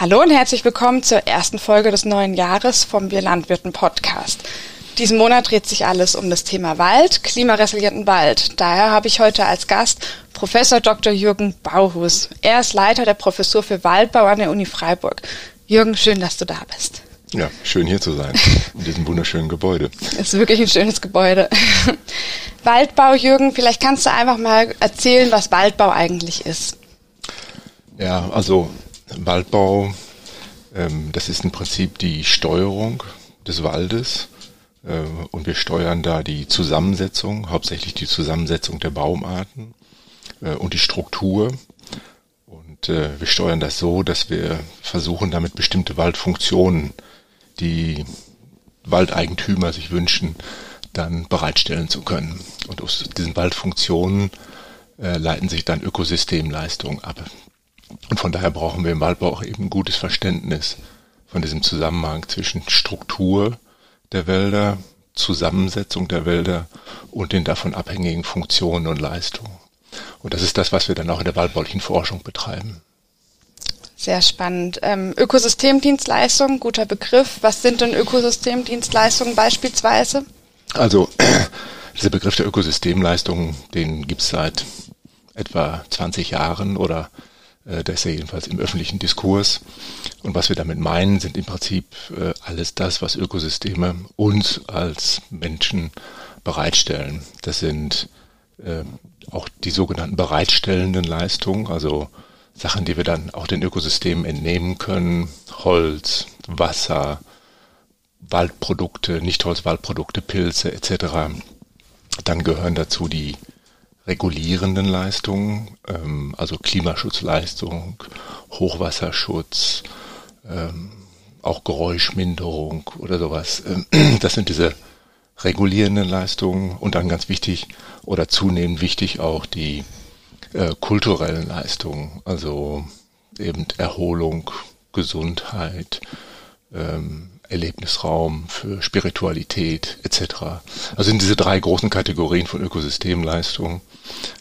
Hallo und herzlich willkommen zur ersten Folge des neuen Jahres vom Wir Landwirten Podcast. Diesen Monat dreht sich alles um das Thema Wald, klimaresilienten Wald. Daher habe ich heute als Gast Professor Dr. Jürgen Bauhus. Er ist Leiter der Professur für Waldbau an der Uni Freiburg. Jürgen, schön, dass du da bist. Ja, schön hier zu sein, in diesem wunderschönen Gebäude. Es ist wirklich ein schönes Gebäude. Waldbau, Jürgen, vielleicht kannst du einfach mal erzählen, was Waldbau eigentlich ist. Ja, also Waldbau, ähm, das ist im Prinzip die Steuerung des Waldes äh, und wir steuern da die Zusammensetzung, hauptsächlich die Zusammensetzung der Baumarten äh, und die Struktur. Und äh, wir steuern das so, dass wir versuchen, damit bestimmte Waldfunktionen, die Waldeigentümer sich wünschen, dann bereitstellen zu können. Und aus diesen Waldfunktionen äh, leiten sich dann Ökosystemleistungen ab. Und von daher brauchen wir im Waldbau auch eben ein gutes Verständnis von diesem Zusammenhang zwischen Struktur der Wälder, Zusammensetzung der Wälder und den davon abhängigen Funktionen und Leistungen. Und das ist das, was wir dann auch in der waldbaulichen Forschung betreiben. Sehr spannend. Ähm, Ökosystemdienstleistungen, guter Begriff. Was sind denn Ökosystemdienstleistungen beispielsweise? Also dieser Begriff der Ökosystemleistungen, den gibt es seit etwa 20 Jahren oder äh, der ist ja jedenfalls im öffentlichen Diskurs. Und was wir damit meinen, sind im Prinzip äh, alles das, was Ökosysteme uns als Menschen bereitstellen. Das sind äh, auch die sogenannten bereitstellenden Leistungen, also Sachen, die wir dann auch den Ökosystemen entnehmen können. Holz, Wasser, Waldprodukte, Nichtholzwaldprodukte, Pilze etc. Dann gehören dazu die regulierenden Leistungen, ähm, also Klimaschutzleistung, Hochwasserschutz, ähm, auch Geräuschminderung oder sowas. Ähm, das sind diese regulierenden Leistungen und dann ganz wichtig oder zunehmend wichtig auch die äh, kulturellen Leistungen, also eben Erholung, Gesundheit, ähm, Erlebnisraum, für Spiritualität etc. Also sind diese drei großen Kategorien von Ökosystemleistungen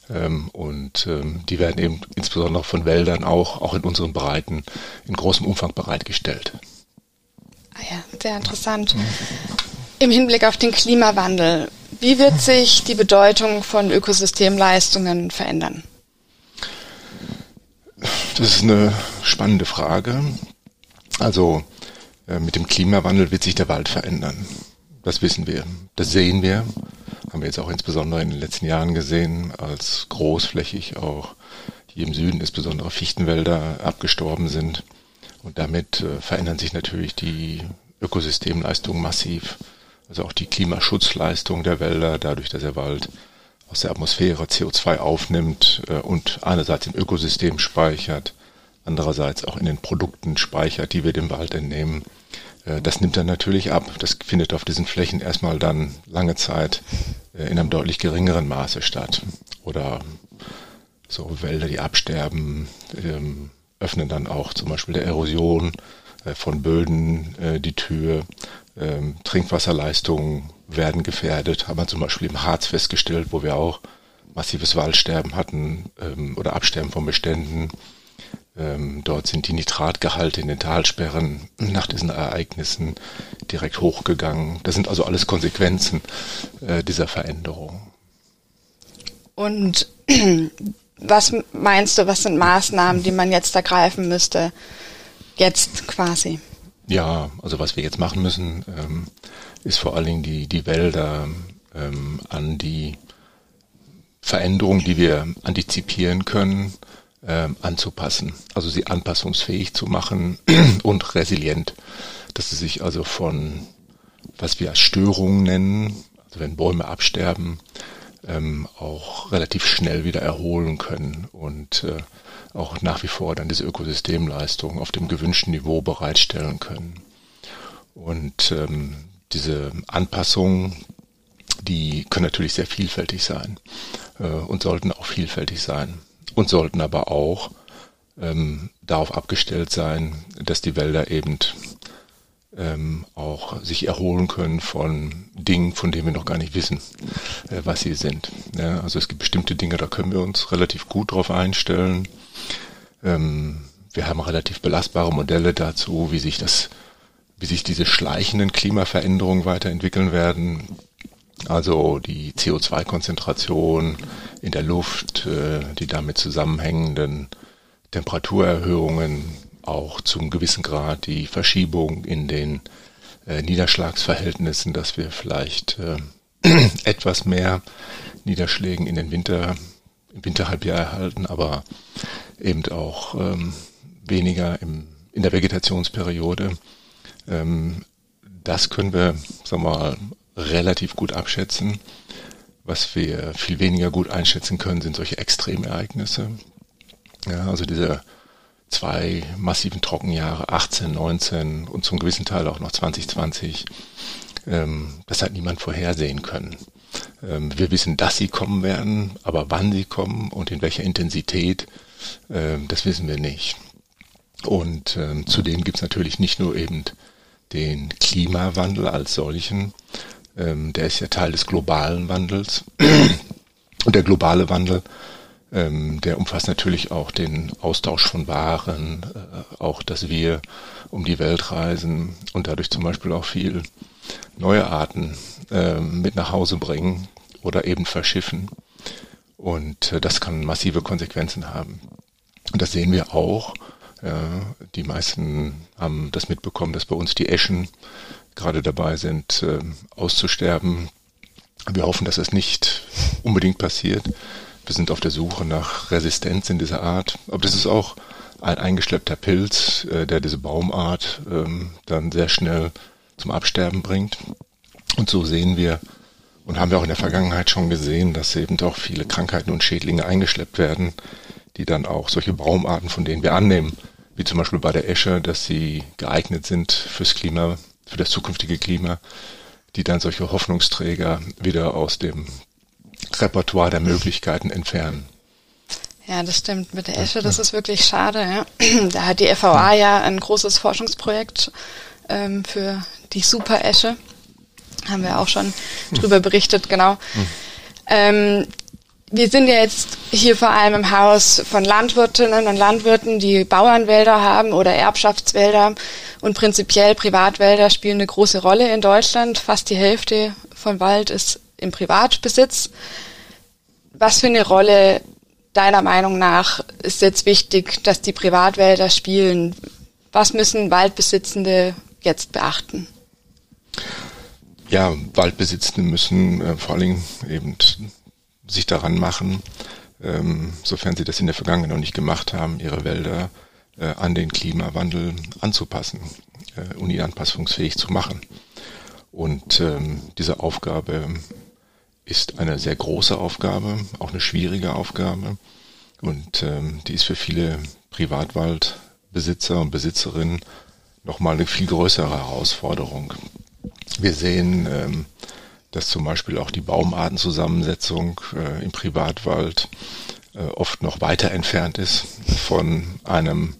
ähm, und ähm, die werden eben insbesondere von Wäldern auch, auch in unseren Breiten in großem Umfang bereitgestellt. Ah ja, sehr interessant. Im Hinblick auf den Klimawandel, wie wird sich die Bedeutung von Ökosystemleistungen verändern? Das ist eine spannende Frage. Also mit dem Klimawandel wird sich der Wald verändern. Das wissen wir. Das sehen wir. Haben wir jetzt auch insbesondere in den letzten Jahren gesehen, als großflächig auch hier im Süden insbesondere Fichtenwälder abgestorben sind. Und damit äh, verändern sich natürlich die Ökosystemleistungen massiv. Also auch die Klimaschutzleistung der Wälder, dadurch, dass der Wald aus der Atmosphäre CO2 aufnimmt äh, und einerseits im Ökosystem speichert, andererseits auch in den Produkten speichert, die wir dem Wald entnehmen. Äh, das nimmt dann natürlich ab. Das findet auf diesen Flächen erstmal dann lange Zeit äh, in einem deutlich geringeren Maße statt. Oder so Wälder, die absterben, ähm, öffnen dann auch zum Beispiel der Erosion äh, von Böden die Tür. Ähm, Trinkwasserleistungen werden gefährdet, haben wir zum Beispiel im Harz festgestellt, wo wir auch massives Waldsterben hatten ähm, oder Absterben von Beständen ähm, dort sind die Nitratgehalte in den Talsperren nach diesen Ereignissen direkt hochgegangen. Das sind also alles Konsequenzen äh, dieser Veränderung. Und was meinst du, was sind Maßnahmen, die man jetzt ergreifen müsste? Jetzt quasi. Ja, also was wir jetzt machen müssen, ähm, ist vor allen Dingen die, die Wälder ähm, an die Veränderungen, die wir antizipieren können, äh, anzupassen, also sie anpassungsfähig zu machen und resilient, dass sie sich also von, was wir als Störungen nennen, also wenn Bäume absterben, ähm, auch relativ schnell wieder erholen können und äh, auch nach wie vor dann diese Ökosystemleistung auf dem gewünschten Niveau bereitstellen können. Und ähm, diese Anpassungen, die können natürlich sehr vielfältig sein äh, und sollten auch vielfältig sein und sollten aber auch ähm, darauf abgestellt sein, dass die Wälder eben ähm, auch sich erholen können von Dingen, von denen wir noch gar nicht wissen, äh, was sie sind. Ja, also es gibt bestimmte Dinge, da können wir uns relativ gut drauf einstellen. Ähm, wir haben relativ belastbare Modelle dazu, wie sich das, wie sich diese schleichenden Klimaveränderungen weiterentwickeln werden. Also die CO2-Konzentration in der Luft, äh, die damit zusammenhängenden Temperaturerhöhungen, auch zum gewissen Grad die Verschiebung in den äh, Niederschlagsverhältnissen, dass wir vielleicht äh, etwas mehr Niederschlägen in den Winter, im Winterhalbjahr erhalten, aber eben auch ähm, weniger im, in der Vegetationsperiode. Ähm, das können wir, sagen wir mal, relativ gut abschätzen. Was wir viel weniger gut einschätzen können, sind solche Extremereignisse. Ja, also diese zwei massiven Trockenjahre, 18, 19 und zum gewissen Teil auch noch 2020, ähm, das hat niemand vorhersehen können. Ähm, wir wissen, dass sie kommen werden, aber wann sie kommen und in welcher Intensität, ähm, das wissen wir nicht. Und ähm, zudem gibt es natürlich nicht nur eben den Klimawandel als solchen, ähm, der ist ja Teil des globalen Wandels. Und der globale Wandel ähm, der umfasst natürlich auch den Austausch von Waren, äh, auch dass wir um die Welt reisen und dadurch zum Beispiel auch viel neue Arten äh, mit nach Hause bringen oder eben verschiffen. Und äh, das kann massive Konsequenzen haben. Und das sehen wir auch. Ja, die meisten haben das mitbekommen, dass bei uns die Eschen gerade dabei sind, äh, auszusterben. Wir hoffen, dass es nicht unbedingt passiert. Wir sind auf der Suche nach Resistenz in dieser Art. Aber das ist auch ein eingeschleppter Pilz, äh, der diese Baumart ähm, dann sehr schnell zum Absterben bringt. Und so sehen wir und haben wir auch in der Vergangenheit schon gesehen, dass eben auch viele Krankheiten und Schädlinge eingeschleppt werden, die dann auch solche Baumarten, von denen wir annehmen, wie zum Beispiel bei der Esche, dass sie geeignet sind fürs Klima, für das zukünftige Klima, die dann solche Hoffnungsträger wieder aus dem Repertoire der Möglichkeiten entfernen. Ja, das stimmt. Mit der Esche, das ist wirklich schade. Ja. Da hat die FVA ja ein großes Forschungsprojekt ähm, für die Super-Esche. Haben wir auch schon hm. drüber berichtet, genau. Hm. Ähm, wir sind ja jetzt hier vor allem im Haus von Landwirtinnen und Landwirten, die Bauernwälder haben oder Erbschaftswälder und prinzipiell Privatwälder spielen eine große Rolle in Deutschland. Fast die Hälfte von Wald ist im Privatbesitz. Was für eine Rolle deiner Meinung nach ist jetzt wichtig, dass die Privatwälder spielen? Was müssen Waldbesitzende jetzt beachten? Ja, Waldbesitzende müssen äh, vor allen Dingen eben sich daran machen, ähm, sofern sie das in der Vergangenheit noch nicht gemacht haben, ihre Wälder äh, an den Klimawandel anzupassen äh, und ihn anpassungsfähig zu machen. Und ähm, diese Aufgabe ist eine sehr große Aufgabe, auch eine schwierige Aufgabe. Und ähm, die ist für viele Privatwaldbesitzer und Besitzerinnen nochmal eine viel größere Herausforderung. Wir sehen, ähm, dass zum Beispiel auch die Baumartenzusammensetzung äh, im Privatwald äh, oft noch weiter entfernt ist von einem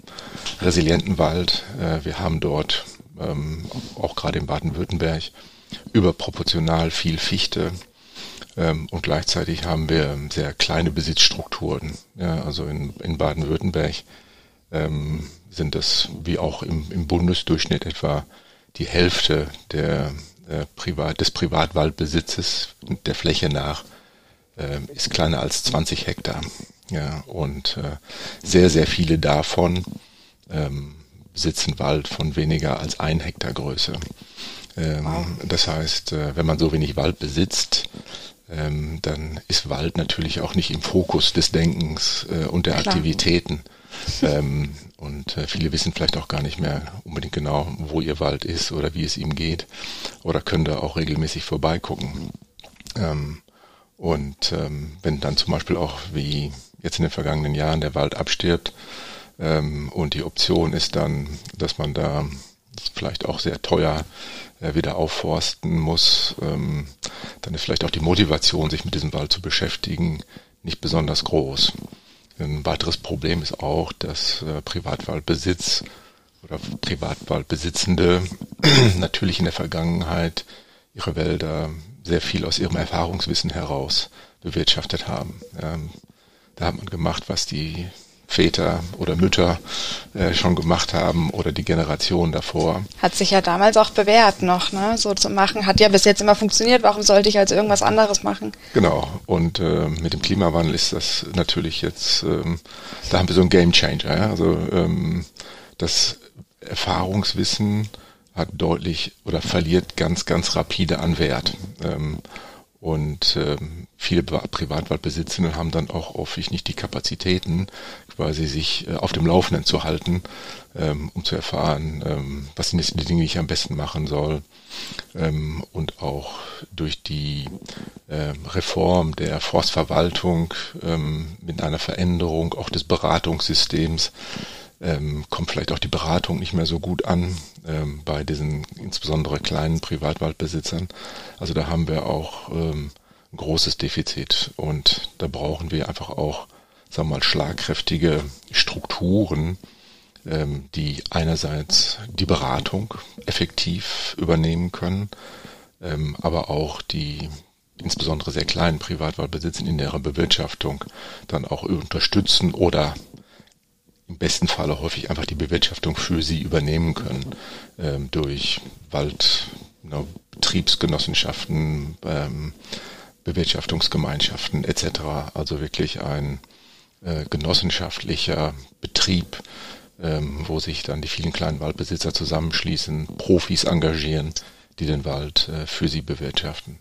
resilienten Wald. Äh, wir haben dort ähm, auch gerade in Baden-Württemberg überproportional viel Fichte, ähm, und gleichzeitig haben wir sehr kleine Besitzstrukturen. Ja, also in, in Baden-Württemberg ähm, sind das wie auch im, im Bundesdurchschnitt etwa die Hälfte der, der Privat, des Privatwaldbesitzes der Fläche nach äh, ist kleiner als 20 Hektar. Ja, und äh, sehr, sehr viele davon ähm, besitzen Wald von weniger als ein Hektar Größe. Ähm, wow. Das heißt, äh, wenn man so wenig Wald besitzt, ähm, dann ist Wald natürlich auch nicht im Fokus des Denkens äh, und der Klar. Aktivitäten. ähm, und äh, viele wissen vielleicht auch gar nicht mehr unbedingt genau, wo ihr Wald ist oder wie es ihm geht oder können da auch regelmäßig vorbeigucken. Ähm, und ähm, wenn dann zum Beispiel auch wie jetzt in den vergangenen Jahren der Wald abstirbt ähm, und die Option ist dann, dass man da vielleicht auch sehr teuer äh, wieder aufforsten muss, ähm, dann ist vielleicht auch die Motivation, sich mit diesem Wald zu beschäftigen, nicht besonders groß. Ein weiteres Problem ist auch, dass äh, Privatwaldbesitz oder Privatwaldbesitzende natürlich in der Vergangenheit ihre Wälder sehr viel aus ihrem Erfahrungswissen heraus bewirtschaftet haben. Ähm, da hat man gemacht, was die Väter oder Mütter äh, schon gemacht haben oder die Generation davor. Hat sich ja damals auch bewährt noch, ne? So zu machen. Hat ja bis jetzt immer funktioniert. Warum sollte ich als irgendwas anderes machen? Genau. Und äh, mit dem Klimawandel ist das natürlich jetzt, ähm, da haben wir so einen Game Changer. Ja? Also ähm, das Erfahrungswissen hat deutlich oder verliert ganz, ganz rapide an Wert. Ähm, und ähm, viele Privatwaldbesitzende haben dann auch häufig nicht die Kapazitäten, quasi sich äh, auf dem Laufenden zu halten, ähm, um zu erfahren, ähm, was sind jetzt die Dinge, die ich am besten machen soll. Ähm, und auch durch die äh, Reform der Forstverwaltung ähm, mit einer Veränderung auch des Beratungssystems ähm, kommt vielleicht auch die Beratung nicht mehr so gut an ähm, bei diesen insbesondere kleinen Privatwaldbesitzern. Also da haben wir auch ähm, ein großes Defizit und da brauchen wir einfach auch, sagen wir mal, schlagkräftige Strukturen, ähm, die einerseits die Beratung effektiv übernehmen können, ähm, aber auch die insbesondere sehr kleinen Privatwaldbesitzer in ihrer Bewirtschaftung dann auch unterstützen oder im besten Falle häufig einfach die Bewirtschaftung für sie übernehmen können ähm, durch Wald, ne, Betriebsgenossenschaften, ähm, Bewirtschaftungsgemeinschaften etc. Also wirklich ein äh, genossenschaftlicher Betrieb, ähm, wo sich dann die vielen kleinen Waldbesitzer zusammenschließen, Profis engagieren, die den Wald äh, für sie bewirtschaften.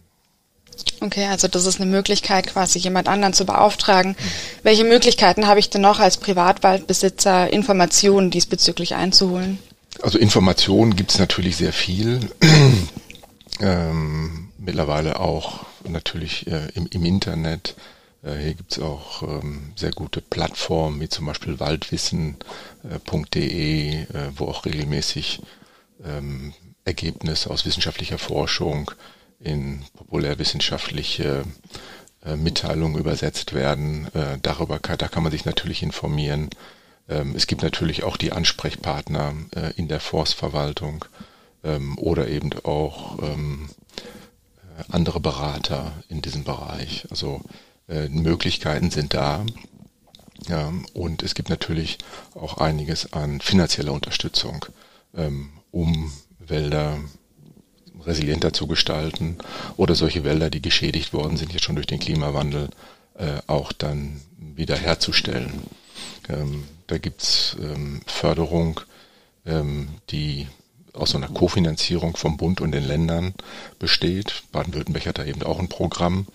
Okay, also das ist eine Möglichkeit, quasi jemand anderen zu beauftragen. Welche Möglichkeiten habe ich denn noch als Privatwaldbesitzer, Informationen diesbezüglich einzuholen? Also Informationen gibt es natürlich sehr viel. ähm, mittlerweile auch natürlich äh, im, im, Internet. Äh, hier gibt es auch ähm, sehr gute Plattformen, wie zum Beispiel waldwissen.de, äh, wo auch regelmäßig ähm, Ergebnisse aus wissenschaftlicher Forschung in populärwissenschaftliche äh, Mitteilungen übersetzt werden. Äh, darüber kann, da kann man sich natürlich informieren. Ähm, es gibt natürlich auch die Ansprechpartner äh, in der Forstverwaltung ähm, oder eben auch ähm, äh, andere Berater in diesem Bereich. Also Möglichkeiten sind da. Und es gibt natürlich auch einiges an finanzieller Unterstützung, um Wälder resilienter zu gestalten oder solche Wälder, die geschädigt worden sind, jetzt schon durch den Klimawandel, äh, auch dann wieder herzustellen. Ähm, da gibt's ähm, Förderung, ähm, die aus einer Kofinanzierung vom Bund und den Ländern besteht. Baden-Württemberg hat da eben auch ein Programm.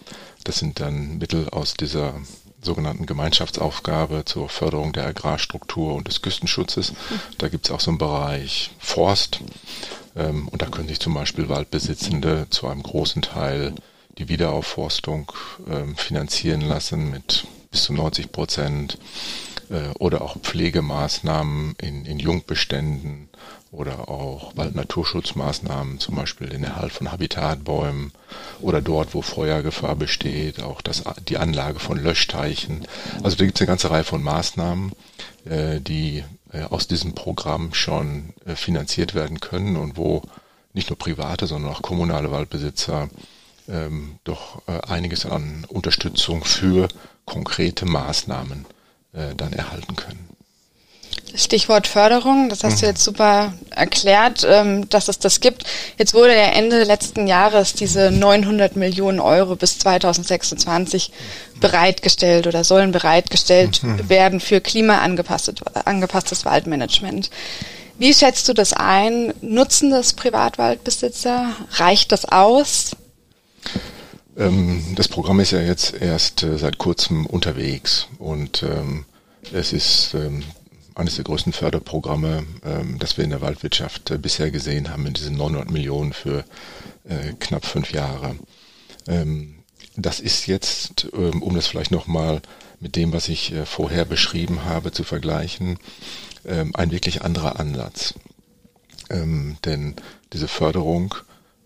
Das sind dann Mittel aus dieser sogenannten Gemeinschaftsaufgabe zur Förderung der Agrarstruktur und des Küstenschutzes. Da gibt's auch so einen Bereich Forst. Ähm, und da können sich zum Beispiel Waldbesitzende zu einem großen Teil die Wiederaufforstung ähm, finanzieren lassen mit bis zu 90 Prozent äh, oder auch Pflegemaßnahmen in, in Jungbeständen oder auch Waldnaturschutzmaßnahmen, zum Beispiel den Erhalt von Habitatbäumen oder dort, wo Feuergefahr besteht, auch das, die Anlage von Löschteichen. Also da gibt es eine ganze Reihe von Maßnahmen, äh, die aus diesem Programm schon äh, finanziert werden können und wo nicht nur private, sondern auch kommunale Waldbesitzer ähm, doch äh, einiges an Unterstützung für konkrete Maßnahmen äh, dann erhalten können. Stichwort Förderung, das hast mhm. du jetzt super erklärt, ähm, dass es das gibt. Jetzt wurde ja Ende letzten Jahres diese 900 Millionen Euro bis 2026 bereitgestellt oder sollen bereitgestellt mhm. werden für klimaangepasstes Waldmanagement. Wie schätzt du das ein? Nutzen das Privatwaldbesitzer? Reicht das aus? Ähm, das Programm ist ja jetzt erst äh, seit kurzem unterwegs und ähm, es ist eines der größten Förderprogramme, ähm, das wir in der Waldwirtschaft äh, bisher gesehen haben, mit diesen 900 Millionen für äh, knapp fünf Jahre. Ähm, das ist jetzt, ähm, um das vielleicht nochmal mit dem, was ich äh, vorher beschrieben habe, zu vergleichen, ähm, ein wirklich anderer Ansatz. Ähm, denn diese Förderung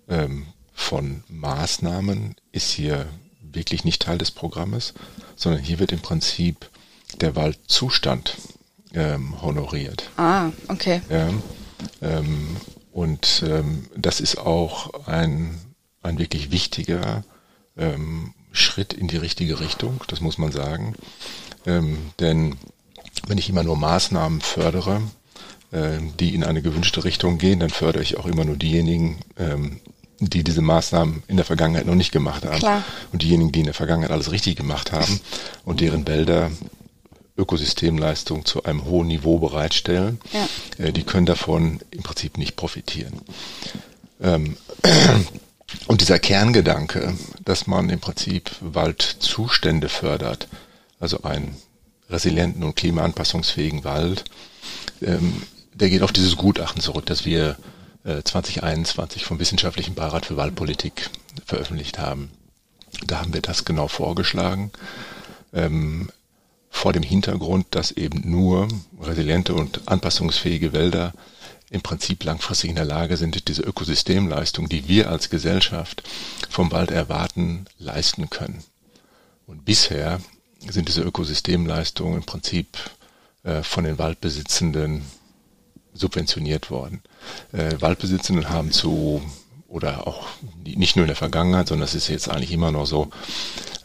ähm, von Maßnahmen ist hier wirklich nicht Teil des Programmes, sondern hier wird im Prinzip der Waldzustand ähm, honoriert. Ah, okay. Ja, ähm, und ähm, das ist auch ein, ein wirklich wichtiger ähm, Schritt in die richtige Richtung, das muss man sagen. Ähm, denn wenn ich immer nur Maßnahmen fördere, äh, die in eine gewünschte Richtung gehen, dann fördere ich auch immer nur diejenigen, ähm, die diese Maßnahmen in der Vergangenheit noch nicht gemacht haben. Klar. Und diejenigen, die in der Vergangenheit alles richtig gemacht haben und deren Wälder Ökosystemleistung zu einem hohen Niveau bereitstellen, ja. Äh, die können davon im Prinzip nicht profitieren. Ähm, und dieser Kerngedanke, dass man im Prinzip Waldzustände fördert, also einen resilienten und klimaanpassungsfähigen Wald, ähm, der geht auf dieses Gutachten zurück, das wir 2021 äh, vom Wissenschaftlichen Beirat für Waldpolitik veröffentlicht haben. Da haben wir das genau vorgeschlagen. Ähm, vor dem Hintergrund, dass eben nur resiliente und anpassungsfähige Wälder im Prinzip langfristig in der Lage sind, diese Ökosystemleistung, die wir als Gesellschaft vom Wald erwarten, leisten können. Und bisher sind diese Ökosystemleistungen im Prinzip äh, von den Waldbesitzenden subventioniert worden. Äh, Waldbesitzenden haben zu, oder auch nicht nur in der Vergangenheit, sondern es ist jetzt eigentlich immer noch so,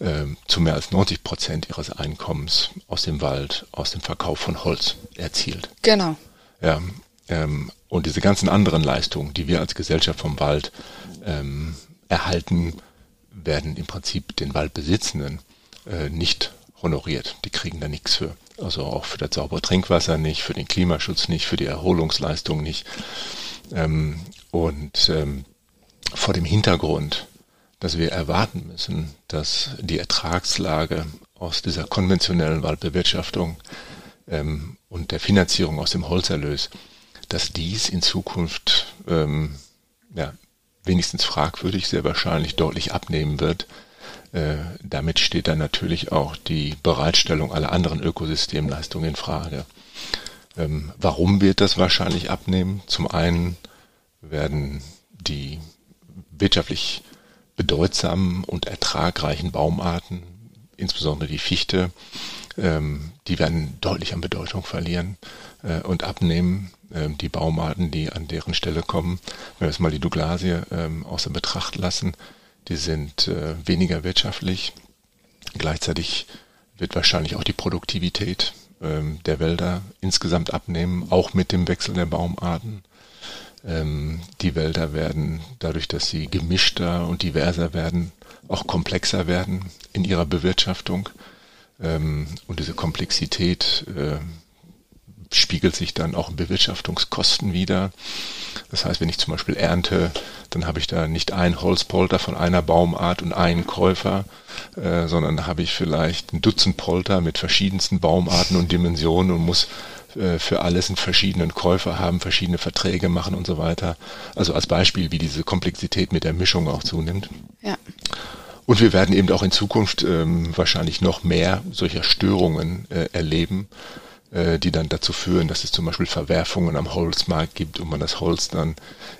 äh, zu mehr als 90 Prozent ihres Einkommens aus dem Wald, aus dem Verkauf von Holz erzielt. Genau. Ja, ähm, und diese ganzen anderen Leistungen, die wir als Gesellschaft vom Wald ähm, erhalten, werden im Prinzip den Waldbesitzenden äh, nicht honoriert. Die kriegen da nichts für. Also auch für das saubere Trinkwasser nicht, für den Klimaschutz nicht, für die Erholungsleistung nicht. Ähm, und ähm, vor dem Hintergrund, dass wir erwarten müssen, dass die Ertragslage aus dieser konventionellen Waldbewirtschaftung ähm, und der Finanzierung aus dem Holzerlös dass dies in Zukunft ähm, ja, wenigstens fragwürdig, sehr wahrscheinlich deutlich abnehmen wird. Äh, damit steht dann natürlich auch die Bereitstellung aller anderen Ökosystemleistungen in Frage. Ähm, warum wird das wahrscheinlich abnehmen? Zum einen werden die wirtschaftlich bedeutsamen und ertragreichen Baumarten, insbesondere die Fichte, ähm, die werden deutlich an Bedeutung verlieren äh, und abnehmen. Ähm, die Baumarten, die an deren Stelle kommen, wenn wir jetzt mal die Douglasie ähm, außer Betracht lassen, die sind äh, weniger wirtschaftlich. Gleichzeitig wird wahrscheinlich auch die Produktivität ähm, der Wälder insgesamt abnehmen, auch mit dem Wechsel der Baumarten. Ähm, die Wälder werden dadurch, dass sie gemischter und diverser werden, auch komplexer werden in ihrer Bewirtschaftung. Ähm, und diese Komplexität äh, spiegelt sich dann auch in Bewirtschaftungskosten wieder. Das heißt, wenn ich zum Beispiel ernte, dann habe ich da nicht ein Holzpolter von einer Baumart und einen Käufer, äh, sondern habe ich vielleicht ein Dutzend Polter mit verschiedensten Baumarten und Dimensionen und muss für alles einen verschiedenen Käufer haben, verschiedene Verträge machen und so weiter. Also als Beispiel, wie diese Komplexität mit der Mischung auch zunimmt. Ja. Und wir werden eben auch in Zukunft ähm, wahrscheinlich noch mehr solcher Störungen äh, erleben äh, die dann dazu führen, dass es zum Beispiel Verwerfungen am Holzmarkt gibt und man das Holz dann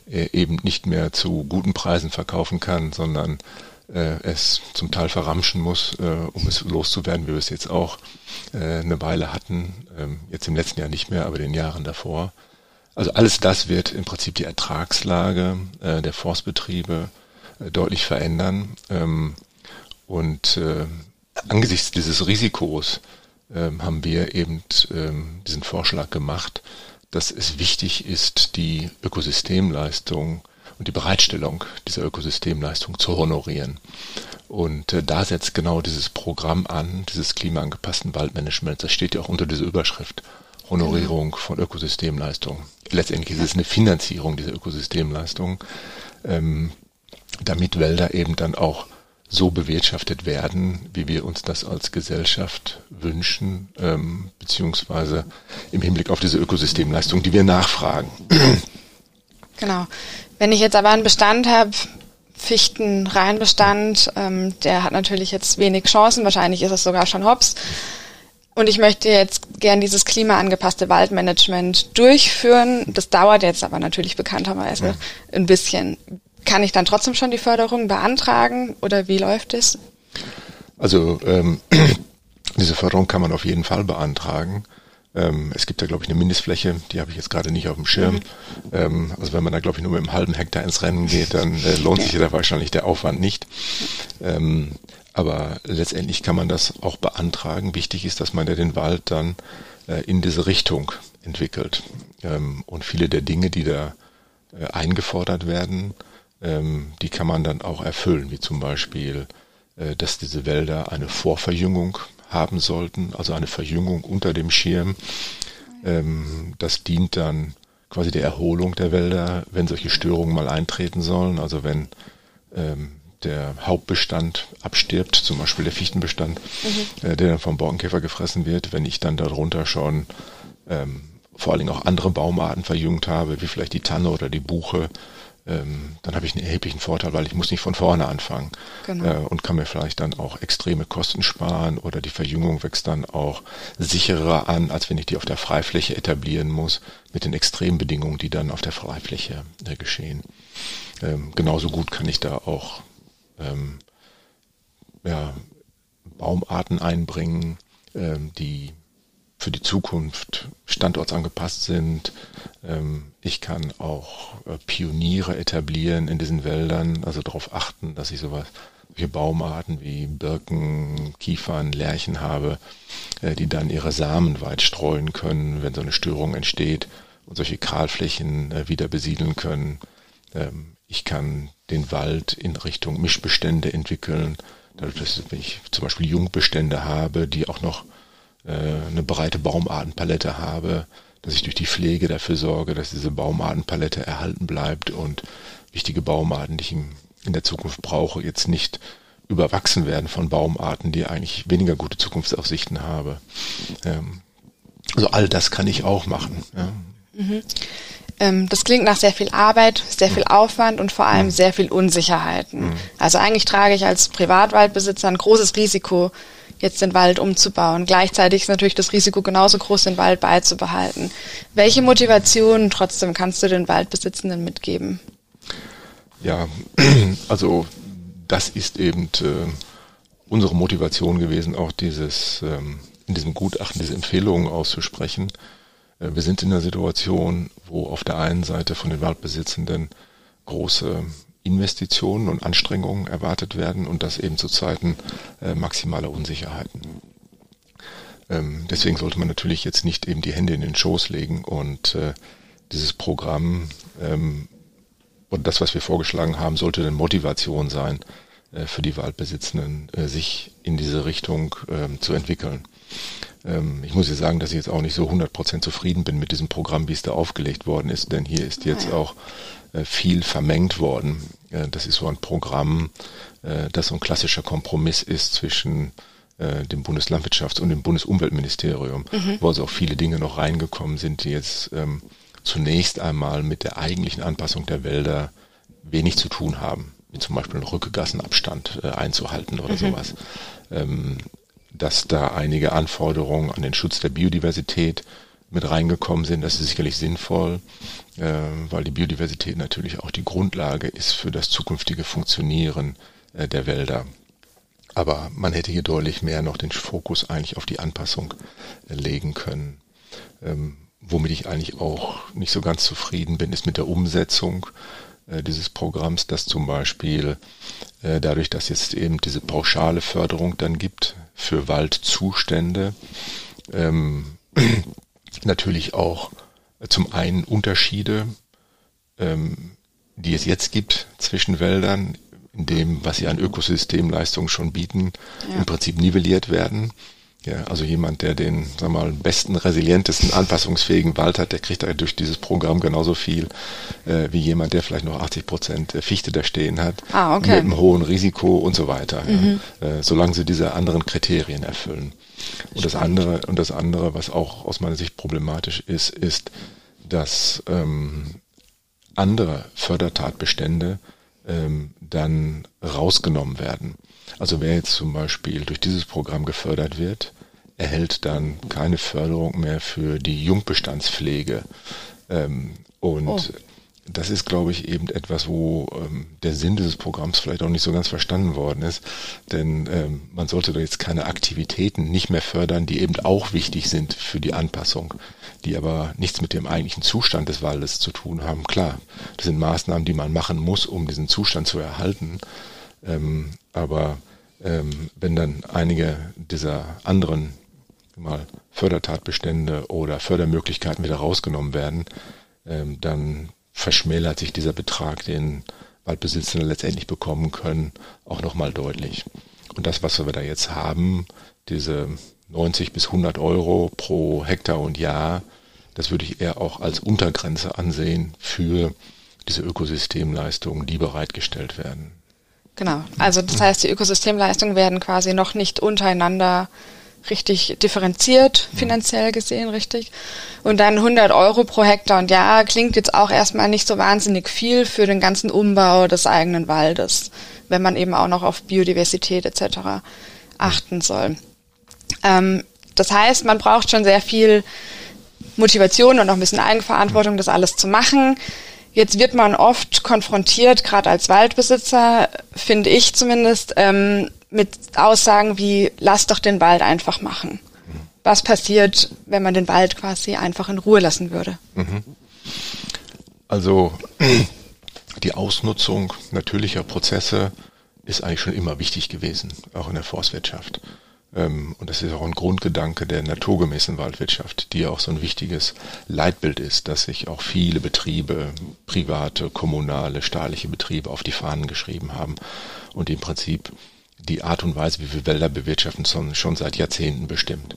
äh, eben nicht mehr zu guten Preisen verkaufen kann, sondern äh, es zum Teil verramschen muss, äh, um es loszuwerden, wie wir es jetzt auch äh, eine Weile hatten, ähm, jetzt im letzten Jahr nicht mehr, aber den Jahren davor. Also alles das wird im Prinzip die Ertragslage äh, der Forstbetriebe äh, deutlich verändern. Ähm, und äh, angesichts dieses Risikos ähm, haben wir eben ähm, diesen Vorschlag gemacht, dass es wichtig ist, die Ökosystemleistung und die Bereitstellung dieser Ökosystemleistung zu honorieren. Und äh, da setzt genau dieses Programm an, dieses klimaangepassten Waldmanagements. Das steht ja auch unter dieser Überschrift. Honorierung von Ökosystemleistung. Letztendlich ist es eine Finanzierung dieser Ökosystemleistung, ähm, damit Wälder eben dann auch so bewirtschaftet werden, wie wir uns das als Gesellschaft wünschen, ähm, beziehungsweise im Hinblick auf diese Ökosystemleistung, die wir nachfragen. Genau. Wenn ich jetzt aber einen Bestand habe, Fichten, Reinbestand, ähm, der hat natürlich jetzt wenig Chancen, wahrscheinlich ist es sogar schon Hops. Und ich möchte jetzt gern dieses klimaangepasste Waldmanagement durchführen. Das dauert jetzt aber natürlich bekannterweise ja. ein bisschen. Kann ich dann trotzdem schon die Förderung beantragen oder wie läuft es? Also ähm, diese Förderung kann man auf jeden Fall beantragen. Ähm, es gibt da, glaube ich, eine Mindestfläche, die habe ich jetzt gerade nicht auf dem Schirm. Mhm. Ähm, also wenn man da, glaube ich, nur mit einem halben Hektar ins Rennen geht, dann äh, lohnt sich da wahrscheinlich der Aufwand nicht. Ähm, aber letztendlich kann man das auch beantragen. Wichtig ist, dass man ja den Wald dann äh, in diese Richtung entwickelt. Ähm, und viele der Dinge, die da äh, eingefordert werden, ähm, die kann man dann auch erfüllen, wie zum Beispiel, äh, dass diese Wälder eine Vorverjüngung haben sollten, also eine Verjüngung unter dem Schirm. Ähm, das dient dann quasi der Erholung der Wälder, wenn solche Störungen mal eintreten sollen, also wenn ähm, der Hauptbestand abstirbt, zum Beispiel der Fichtenbestand, mhm. äh, der dann vom Borkenkäfer gefressen wird, wenn ich dann darunter schon ähm, vor allen Dingen auch andere Baumarten verjüngt habe, wie vielleicht die Tanne oder die Buche, ähm, dann habe ich einen erheblichen Vorteil, weil ich muss nicht von vorne anfangen genau. äh, und kann mir vielleicht dann auch extreme Kosten sparen oder die Verjüngung wächst dann auch sicherer an, als wenn ich die auf der Freifläche etablieren muss, mit den Extrembedingungen, die dann auf der Freifläche äh, geschehen. Ähm, genauso gut kann ich da auch ähm, ja, Baumarten einbringen, ähm, die für die Zukunft standortsangepasst sind. Ähm, ich kann auch äh, Pioniere etablieren in diesen Wäldern, also darauf achten, dass ich sowas, solche Baumarten wie Birken, Kiefern, Lärchen habe, äh, die dann ihre Samen weit streuen können, wenn so eine Störung entsteht und solche Kahlflächen äh, wieder besiedeln können. Ähm, ich kann den Wald in Richtung Mischbestände entwickeln, dadurch, dass ich zum Beispiel Jungbestände habe, die auch noch eine breite Baumartenpalette habe, dass ich durch die Pflege dafür sorge, dass diese Baumartenpalette erhalten bleibt und wichtige Baumarten, die ich in der Zukunft brauche, jetzt nicht überwachsen werden von Baumarten, die eigentlich weniger gute Zukunftsaussichten habe. Ähm, also all das kann ich auch machen. Mhm. Ähm, das klingt nach sehr viel Arbeit, sehr viel Aufwand und vor allem mhm. sehr viel Unsicherheiten. Mhm. Also eigentlich trage ich als Privatwaldbesitzer ein großes Risiko, jetzt den Wald umzubauen. Gleichzeitig ist natürlich das Risiko genauso groß, den Wald beizubehalten. Welche Motivation trotzdem kannst du den Waldbesitzenden mitgeben? Ja, also das ist eben äh, unsere Motivation gewesen, auch dieses ähm, in diesem Gutachten diese Empfehlungen auszusprechen. Äh, wir sind in einer Situation, wo auf der einen Seite von den Waldbesitzenden große Investitionen und Anstrengungen erwartet werden und das eben zu Zeiten äh, maximaler Unsicherheiten. Ähm, deswegen sollte man natürlich jetzt nicht eben die Hände in den Schoß legen und äh, dieses Programm ähm, und das, was wir vorgeschlagen haben, sollte eine Motivation sein äh, für die Waldbesitzenden, sich in diese Richtung ähm, zu entwickeln. Ähm, ich muss ja sagen, dass ich jetzt auch nicht so 100% zufrieden bin mit diesem Programm, wie es da aufgelegt worden ist, denn hier ist jetzt auch äh, viel vermengt worden. Das ist so ein Programm, äh, das so ein klassischer Kompromiss ist zwischen äh, dem Bundeslandwirtschafts- und dem Bundesumweltministerium, mhm. wo also auch viele Dinge noch reingekommen sind, die jetzt ähm, zunächst einmal mit der eigentlichen Anpassung der Wälder wenig zu tun haben, wie zum Beispiel einen Rückegassenabstand einzuhalten oder mhm. sowas. Ähm, dass da einige Anforderungen an den Schutz der Biodiversität mit reingekommen sind. Das ist sicherlich sinnvoll, äh, weil die Biodiversität natürlich auch die Grundlage ist für das zukünftige Funktionieren äh, der Wälder. Aber man hätte hier deutlich mehr noch den Fokus eigentlich auf die Anpassung äh, legen können. Ähm, womit ich eigentlich auch nicht so ganz zufrieden bin, ist mit der Umsetzung dieses Programms, dass zum Beispiel dadurch, dass jetzt eben diese pauschale Förderung dann gibt für Waldzustände, ähm, natürlich auch zum einen Unterschiede, ähm, die es jetzt gibt zwischen Wäldern, in dem, was sie an Ökosystemleistungen schon bieten, ja. im Prinzip nivelliert werden. Ja, also jemand, der den, sag mal, besten, resilientesten, anpassungsfähigen Wald hat, der kriegt durch dieses Programm genauso viel äh, wie jemand, der vielleicht noch 80 Prozent Fichte da stehen hat, ah, okay. mit einem hohen Risiko und so weiter. Mhm. Ja, äh, solange sie diese anderen Kriterien erfüllen. Und das andere, und das andere, was auch aus meiner Sicht problematisch ist, ist, dass ähm, andere Fördertatbestände ähm, dann rausgenommen werden. Also wer jetzt zum Beispiel durch dieses Programm gefördert wird, erhält dann keine Förderung mehr für die Jungbestandspflege. Ähm, und oh. das ist, glaube ich, eben etwas, wo ähm, der Sinn dieses Programms vielleicht auch nicht so ganz verstanden worden ist. Denn ähm, man sollte da jetzt keine Aktivitäten nicht mehr fördern, die eben auch wichtig sind für die Anpassung, die aber nichts mit dem eigentlichen Zustand des Waldes zu tun haben. Klar, das sind Maßnahmen, die man machen muss, um diesen Zustand zu erhalten. Ähm, aber ähm, wenn dann einige dieser anderen mal Fördertatbestände oder Fördermöglichkeiten wieder rausgenommen werden, ähm, dann verschmälert sich dieser Betrag, den Waldbesitzende letztendlich bekommen können, auch nochmal deutlich. Und das, was wir da jetzt haben, diese 90 bis 100 Euro pro Hektar und Jahr, das würde ich eher auch als Untergrenze ansehen für diese Ökosystemleistungen, die bereitgestellt werden. Genau. Also das heißt, die Ökosystemleistungen werden quasi noch nicht untereinander richtig differenziert, finanziell gesehen, richtig. Und dann 100 Euro pro Hektar und Jahr klingt jetzt auch erstmal nicht so wahnsinnig viel für den ganzen Umbau des eigenen Waldes, wenn man eben auch noch auf Biodiversität etc. achten soll. Ähm, das heißt, man braucht schon sehr viel Motivation und auch ein bisschen Eigenverantwortung, das alles zu machen. Jetzt wird man oft konfrontiert, gerade als Waldbesitzer, finde ich zumindest, ähm, mit Aussagen wie, lass doch den Wald einfach machen. Was passiert, wenn man den Wald quasi einfach in Ruhe lassen würde? Mhm. Also die Ausnutzung natürlicher Prozesse ist eigentlich schon immer wichtig gewesen, auch in der Forstwirtschaft. Ähm, und das ist auch ein Grundgedanke der naturgemäßen Waldwirtschaft, die auch so ein wichtiges Leitbild ist, dass sich auch viele Betriebe, private, kommunale, staatliche Betriebe auf die Fahnen geschrieben haben und im Prinzip die Art und Weise, wie wir Wälder bewirtschaften, schon seit Jahrzehnten bestimmt.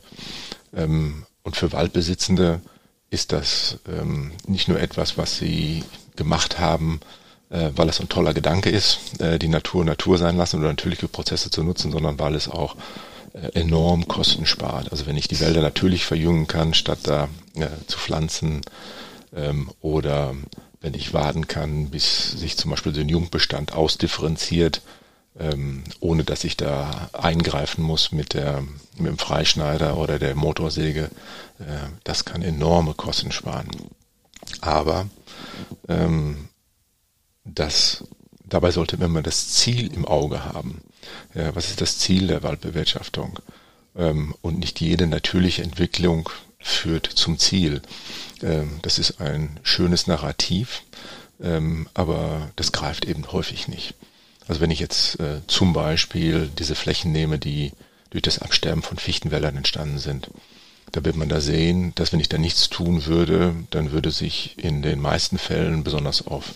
Ähm, und für Waldbesitzende ist das ähm, nicht nur etwas, was sie gemacht haben, äh, weil es ein toller Gedanke ist, äh, die Natur Natur sein lassen oder natürliche Prozesse zu nutzen, sondern weil es auch enorm Kosten spart. Also wenn ich die Wälder natürlich verjüngen kann, statt da äh, zu pflanzen ähm, oder wenn ich warten kann, bis sich zum Beispiel den Jungbestand ausdifferenziert, ähm, ohne dass ich da eingreifen muss mit, der, mit dem Freischneider oder der Motorsäge, äh, das kann enorme Kosten sparen. Aber ähm, das, dabei sollte man das Ziel im Auge haben. Ja, was ist das Ziel der Waldbewirtschaftung? Ähm, und nicht jede natürliche Entwicklung führt zum Ziel. Ähm, das ist ein schönes Narrativ, ähm, aber das greift eben häufig nicht. Also wenn ich jetzt äh, zum Beispiel diese Flächen nehme, die durch das Absterben von Fichtenwäldern entstanden sind, da wird man da sehen, dass wenn ich da nichts tun würde, dann würde sich in den meisten Fällen, besonders auf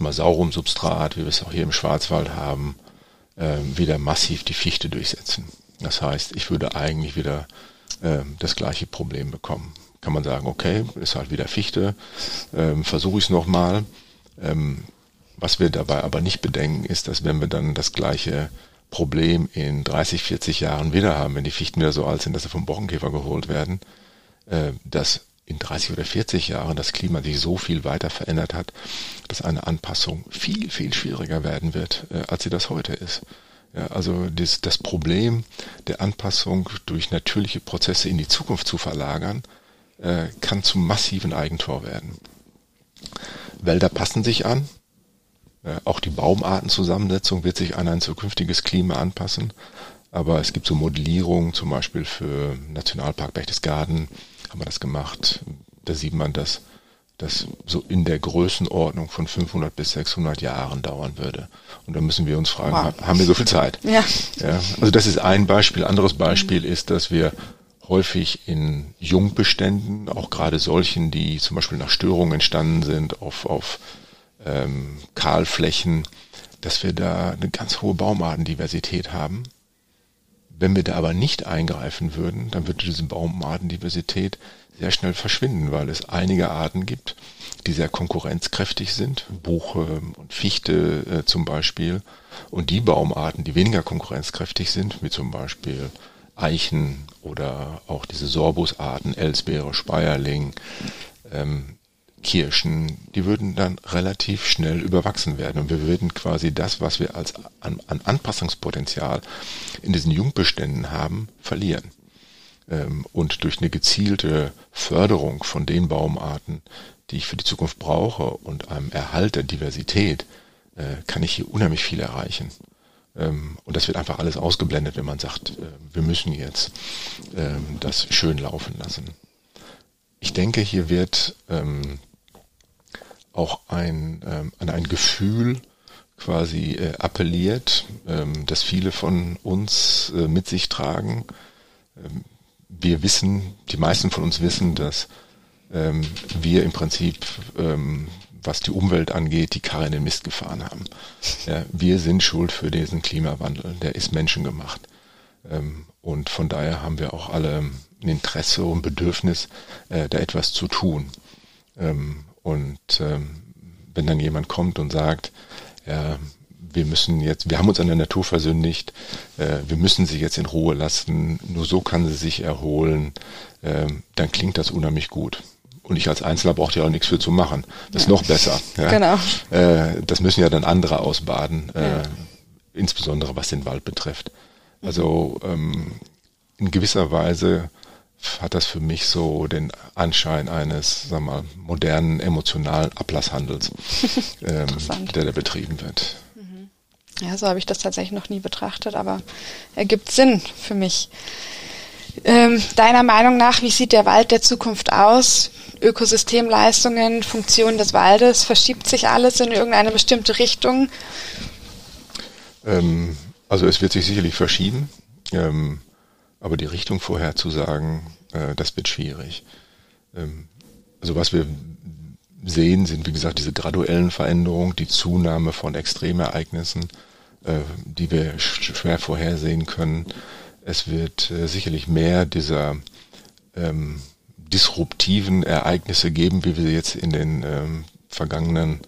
mal Saurumsubstrat, wie wir es auch hier im Schwarzwald haben, äh, wieder massiv die Fichte durchsetzen. Das heißt, ich würde eigentlich wieder äh, das gleiche Problem bekommen. Kann man sagen, okay, ist halt wieder Fichte, ähm, versuche ich es nochmal. Ähm, was wir dabei aber nicht bedenken, ist, dass wenn wir dann das gleiche Problem in 30, 40 Jahren wieder haben, wenn die Fichten wieder so alt sind, dass sie vom Borkenkäfer geholt werden, äh, dass in 30 oder 40 Jahren das Klima sich so viel weiter verändert hat, dass eine Anpassung viel, viel schwieriger werden wird, äh, als sie das heute ist. Ja, also das, das Problem der Anpassung durch natürliche Prozesse in die Zukunft zu verlagern, äh, kann zum massiven Eigentor werden. Wälder passen sich an. Äh, auch die Baumartenzusammensetzung wird sich an ein zukünftiges Klima anpassen. Aber es gibt so Modellierungen, zum Beispiel für Nationalpark Berchtesgaden, haben wir das gemacht. Da sieht man, dass das so in der Größenordnung von 500 bis 600 Jahren dauern würde. Und da müssen wir uns fragen, wow. haben wir so viel Zeit? Ja. ja. Also das ist ein Beispiel. Anderes Beispiel ist, dass wir häufig in Jungbeständen, auch gerade solchen, die zum Beispiel nach Störungen entstanden sind, auf, auf ähm, Kahlflächen, dass wir da eine ganz hohe Baumartendiversität haben wenn wir da aber nicht eingreifen würden, dann würde diese Baumartendiversität sehr schnell verschwinden, weil es einige Arten gibt, die sehr konkurrenzkräftig sind, Buche und Fichte äh, zum Beispiel, und die Baumarten, die weniger konkurrenzkräftig sind, wie zum Beispiel Eichen oder auch diese Sorbusarten, Elsbeere, Speierling, ähm, Kirschen, die würden dann relativ schnell überwachsen werden. Und wir würden quasi das, was wir als an, an Anpassungspotenzial in diesen Jungbeständen haben, verlieren. Ähm, und durch eine gezielte Förderung von den Baumarten, die ich für die Zukunft brauche und einem Erhalt der Diversität, äh, kann ich hier unheimlich viel erreichen. Ähm, und das wird einfach alles ausgeblendet, wenn man sagt, äh, wir müssen jetzt ähm, das schön laufen lassen. Ich denke, hier wird auch ein, ähm, an ein Gefühl quasi äh, appelliert, ähm, das viele von uns äh, mit sich tragen. Ähm, wir wissen, die meisten von uns wissen, dass ähm, wir im Prinzip, ähm, was die Umwelt angeht, die Karre in den Mist gefahren haben. Ja, wir sind schuld für diesen Klimawandel. Der ist menschengemacht. Ähm, und von daher haben wir auch alle ein Interesse und Bedürfnis, äh, da etwas zu tun. Ähm, und ähm, wenn dann jemand kommt und sagt, ja, wir müssen jetzt, wir haben uns an der Natur versündigt, äh, wir müssen sie jetzt in Ruhe lassen, nur so kann sie sich erholen, äh, dann klingt das unheimlich gut. Und ich als Einzelner brauche ja auch nichts für zu machen. Das ja. ist noch besser. Ja? Genau. Äh, das müssen ja dann andere ausbaden, äh, ja. insbesondere was den Wald betrifft. Also ähm, in gewisser Weise hat das für mich so den Anschein eines, sag mal, modernen emotionalen Ablasshandels, ähm, der da betrieben wird. Mhm. Ja, so habe ich das tatsächlich noch nie betrachtet, aber ergibt Sinn für mich. Ähm, deiner Meinung nach, wie sieht der Wald der Zukunft aus? Ökosystemleistungen, Funktionen des Waldes, verschiebt sich alles in irgendeine bestimmte Richtung? Ähm, also es wird sich sicherlich verschieben. Ähm, aber die Richtung vorherzusagen, äh, das wird schwierig. Ähm, also was wir sehen, sind wie gesagt diese graduellen Veränderungen, die Zunahme von Extremereignissen, äh, die wir schwer vorhersehen können. Es wird äh, sicherlich mehr dieser ähm, disruptiven Ereignisse geben, wie wir sie jetzt in den ähm, vergangenen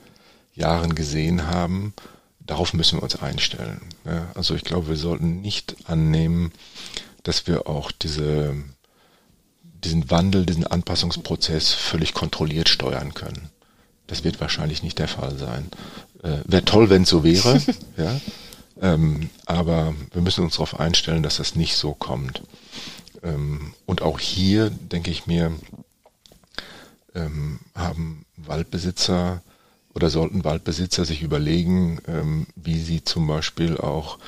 Jahren gesehen haben. Darauf müssen wir uns einstellen. Ja, also ich glaube, wir sollten nicht annehmen, dass wir auch diese, diesen Wandel, diesen Anpassungsprozess völlig kontrolliert steuern können. Das wird wahrscheinlich nicht der Fall sein. Äh, Wäre toll, wenn es so wäre, ja. Ähm, aber wir müssen uns darauf einstellen, dass das nicht so kommt. Ähm, und auch hier, denke ich mir, ähm, haben Waldbesitzer oder sollten Waldbesitzer sich überlegen, ähm, wie sie zum Beispiel auch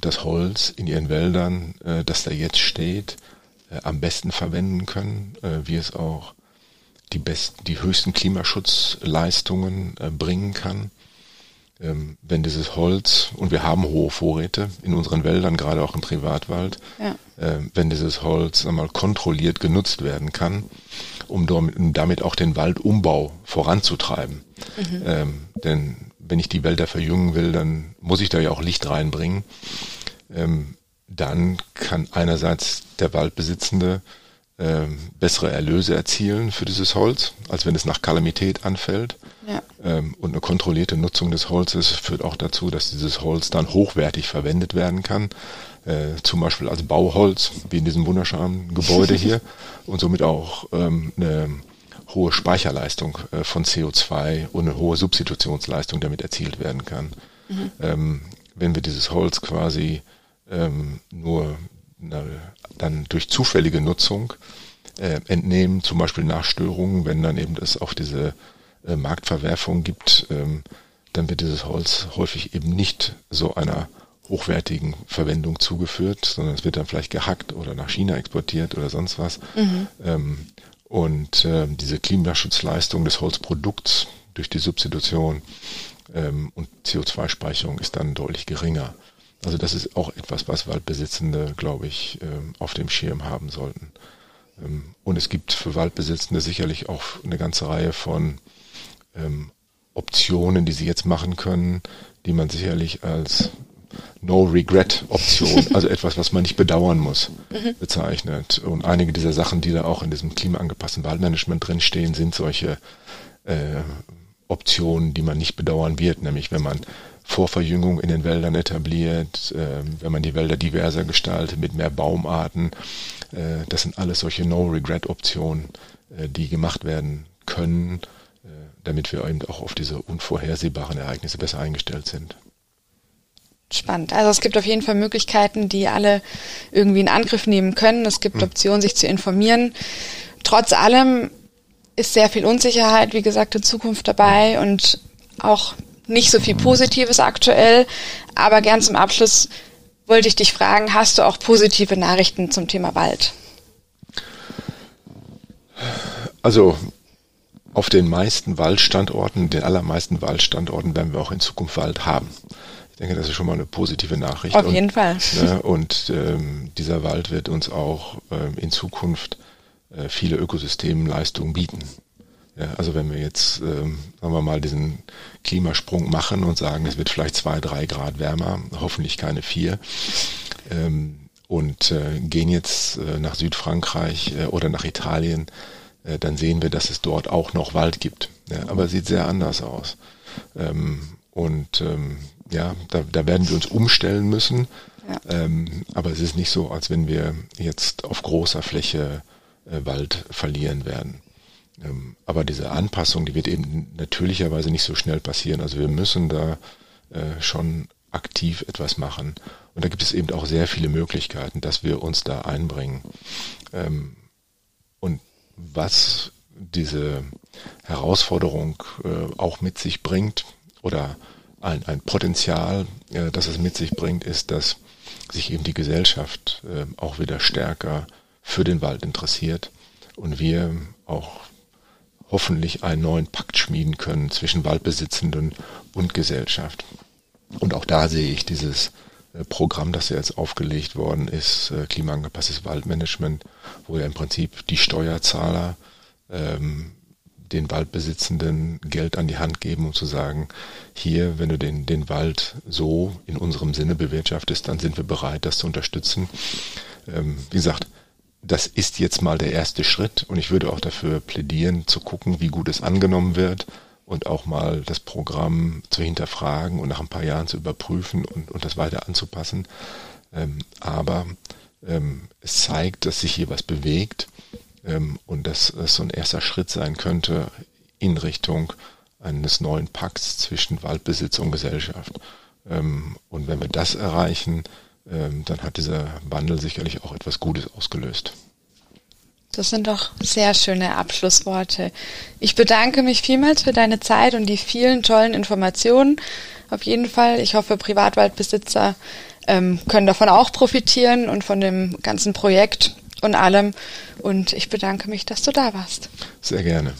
das Holz in ihren Wäldern, äh, das da jetzt steht, äh, am besten verwenden können, äh, wie es auch die besten, die höchsten Klimaschutzleistungen bringen kann. Ähm, wenn dieses Holz, und wir haben hohe Vorräte in unseren Wäldern, gerade auch im Privatwald, ja. äh, wenn dieses Holz einmal kontrolliert genutzt werden kann, um damit auch den Waldumbau voranzutreiben. Mhm. Ähm, denn wenn ich die Wälder verjüngen will, dann muss ich da ja auch Licht reinbringen. Ähm, dann kann einerseits der Waldbesitzende ähm, bessere Erlöse erzielen für dieses Holz, als wenn es nach Kalamität anfällt. Ja. Ähm, und eine kontrollierte Nutzung des Holzes führt auch dazu, dass dieses Holz dann hochwertig verwendet werden kann. Äh, zum Beispiel als Bauholz, wie in diesem wunderschönen Gebäude hier, und somit auch ähm, eine hohe Speicherleistung äh, von CO2 und eine hohe Substitutionsleistung damit erzielt werden kann. Mhm. Ähm, wenn wir dieses Holz quasi ähm, nur na, dann durch zufällige Nutzung äh, entnehmen, zum Beispiel nach Störungen, wenn dann eben es auch diese äh, Marktverwerfung gibt, ähm, dann wird dieses Holz häufig eben nicht so einer hochwertigen Verwendung zugeführt, sondern es wird dann vielleicht gehackt oder nach China exportiert oder sonst was. Mhm. Ähm, und äh, diese Klimaschutzleistung des Holzprodukts durch die Substitution ähm, und CO2-Speicherung ist dann deutlich geringer. Also das ist auch etwas, was Waldbesitzende, glaube ich, ähm, auf dem Schirm haben sollten. Ähm, und es gibt für Waldbesitzende sicherlich auch eine ganze Reihe von ähm, Optionen, die sie jetzt machen können, die man sicherlich als No-Regret-Option, also etwas, was man nicht bedauern muss, mhm. bezeichnet. Und einige dieser Sachen, die da auch in diesem klimaangepassten Waldmanagement drinstehen, sind solche äh, Optionen, die man nicht bedauern wird, nämlich wenn man Vorverjüngung in den Wäldern etabliert, äh, wenn man die Wälder diverser gestaltet mit mehr Baumarten. Äh, das sind alles solche No-Regret-Optionen, äh, die gemacht werden können, äh, damit wir eben auch auf diese unvorhersehbaren Ereignisse besser eingestellt sind. Spannend. Also es gibt auf jeden Fall Möglichkeiten, die alle irgendwie in Angriff nehmen können. Es gibt hm. Optionen, sich zu informieren. Trotz allem ist sehr viel Unsicherheit, wie gesagt, in Zukunft dabei und auch nicht so viel Positives aktuell. Aber gern zum Abschluss wollte ich dich fragen, hast du auch positive Nachrichten zum Thema Wald? Also auf den meisten Waldstandorten, den allermeisten Waldstandorten werden wir auch in Zukunft Wald haben. Denke, das ist schon mal eine positive Nachricht. Auf jeden Fall. Ne, und ähm, dieser Wald wird uns auch ähm, in Zukunft äh, viele Ökosystemleistungen bieten. Ja, also wenn wir jetzt, ähm, sagen wir mal, diesen Klimasprung machen und sagen, es wird vielleicht zwei, drei Grad wärmer, hoffentlich keine vier, ähm, und äh, gehen jetzt äh, nach Südfrankreich äh, oder nach Italien, äh, dann sehen wir, dass es dort auch noch Wald gibt. Ja, aber sieht sehr anders aus. Ähm, und ähm, ja, da, da werden wir uns umstellen müssen. Ja. Ähm, aber es ist nicht so, als wenn wir jetzt auf großer Fläche äh, Wald verlieren werden. Ähm, aber diese Anpassung, die wird eben natürlicherweise nicht so schnell passieren. Also wir müssen da äh, schon aktiv etwas machen. Und da gibt es eben auch sehr viele Möglichkeiten, dass wir uns da einbringen. Ähm, und was diese Herausforderung äh, auch mit sich bringt oder ein, ein Potenzial, äh, das es mit sich bringt, ist, dass sich eben die Gesellschaft äh, auch wieder stärker für den Wald interessiert und wir auch hoffentlich einen neuen Pakt schmieden können zwischen Waldbesitzenden und Gesellschaft. Und auch da sehe ich dieses äh, Programm, das jetzt aufgelegt worden ist, äh, klimaangepasstes Waldmanagement, wo ja im Prinzip die Steuerzahler ähm, den Waldbesitzenden Geld an die Hand geben, um zu sagen, hier, wenn du den, den Wald so in unserem Sinne bewirtschaftest, dann sind wir bereit, das zu unterstützen. Ähm, wie gesagt, das ist jetzt mal der erste Schritt und ich würde auch dafür plädieren, zu gucken, wie gut es angenommen wird und auch mal das Programm zu hinterfragen und nach ein paar Jahren zu überprüfen und, und das weiter anzupassen. Ähm, aber ähm, es zeigt, dass sich hier was bewegt und dass es so ein erster Schritt sein könnte in Richtung eines neuen Pakts zwischen Waldbesitz und Gesellschaft. Ähm, und wenn wir das erreichen, ähm, dann hat dieser Wandel sicherlich auch etwas Gutes ausgelöst. Das sind doch sehr schöne Abschlussworte. Ich bedanke mich vielmals für deine Zeit und die vielen tollen Informationen. Auf jeden Fall. Ich hoffe, Privatwaldbesitzer ähm, können davon auch profitieren und von dem ganzen Projekt und allem. Und ich bedanke mich, dass du da warst. Sehr gerne.